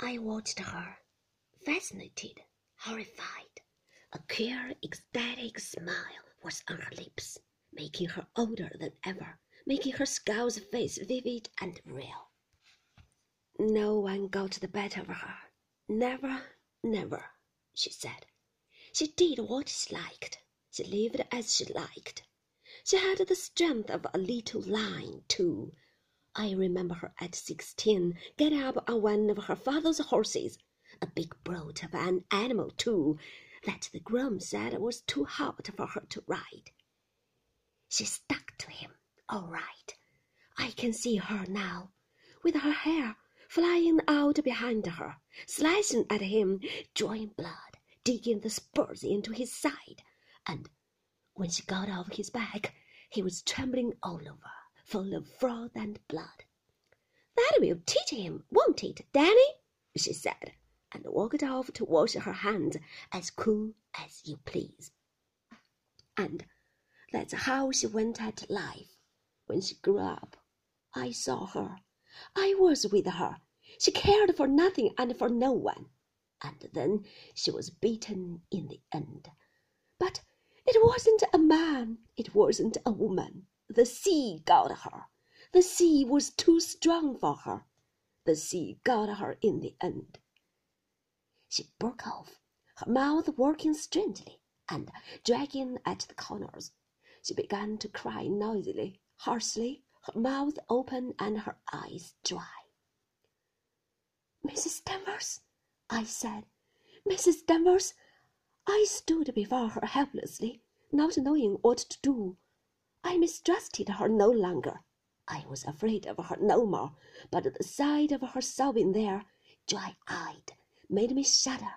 I watched her, fascinated, horrified. A queer, ecstatic smile was on her lips, making her older than ever, making her skull's face vivid and real. No one got the better of her. Never, never, she said. She did what she liked. She lived as she liked. She had the strength of a little lion, too. I remember her at sixteen get up on one of her father's horses, a big brute of an animal, too, that the groom said was too hot for her to ride. She stuck to him, all right. I can see her now, with her hair flying out behind her, slashing at him, drawing blood, digging the spurs into his side, and when she got off his back, he was trembling all over, full of froth and blood. That will teach him, won't it, Danny? she said, and walked off to wash her hands as cool as you please. And that's how she went at life. When she grew up, I saw her. I was with her. She cared for nothing and for no one. And then she was beaten in the end. But it wasn't a man, it wasn't a woman. The sea got her. The sea was too strong for her. The sea got her in the end. She broke off, her mouth working strangely and dragging at the corners. She began to cry noisily, harshly, her mouth open and her eyes dry. Mrs. Danvers, I said, Mrs. Danvers, I stood before her helplessly, not knowing what to do. I mistrusted her no longer. I was afraid of her no more, but the sight of her sobbing there, dry eyed, made me shudder,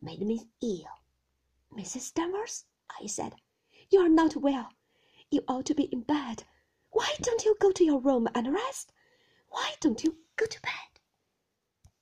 made me ill. Mrs. Danvers, I said, you are not well. You ought to be in bed. Why don't you go to your room and rest? Why don't you go to bed?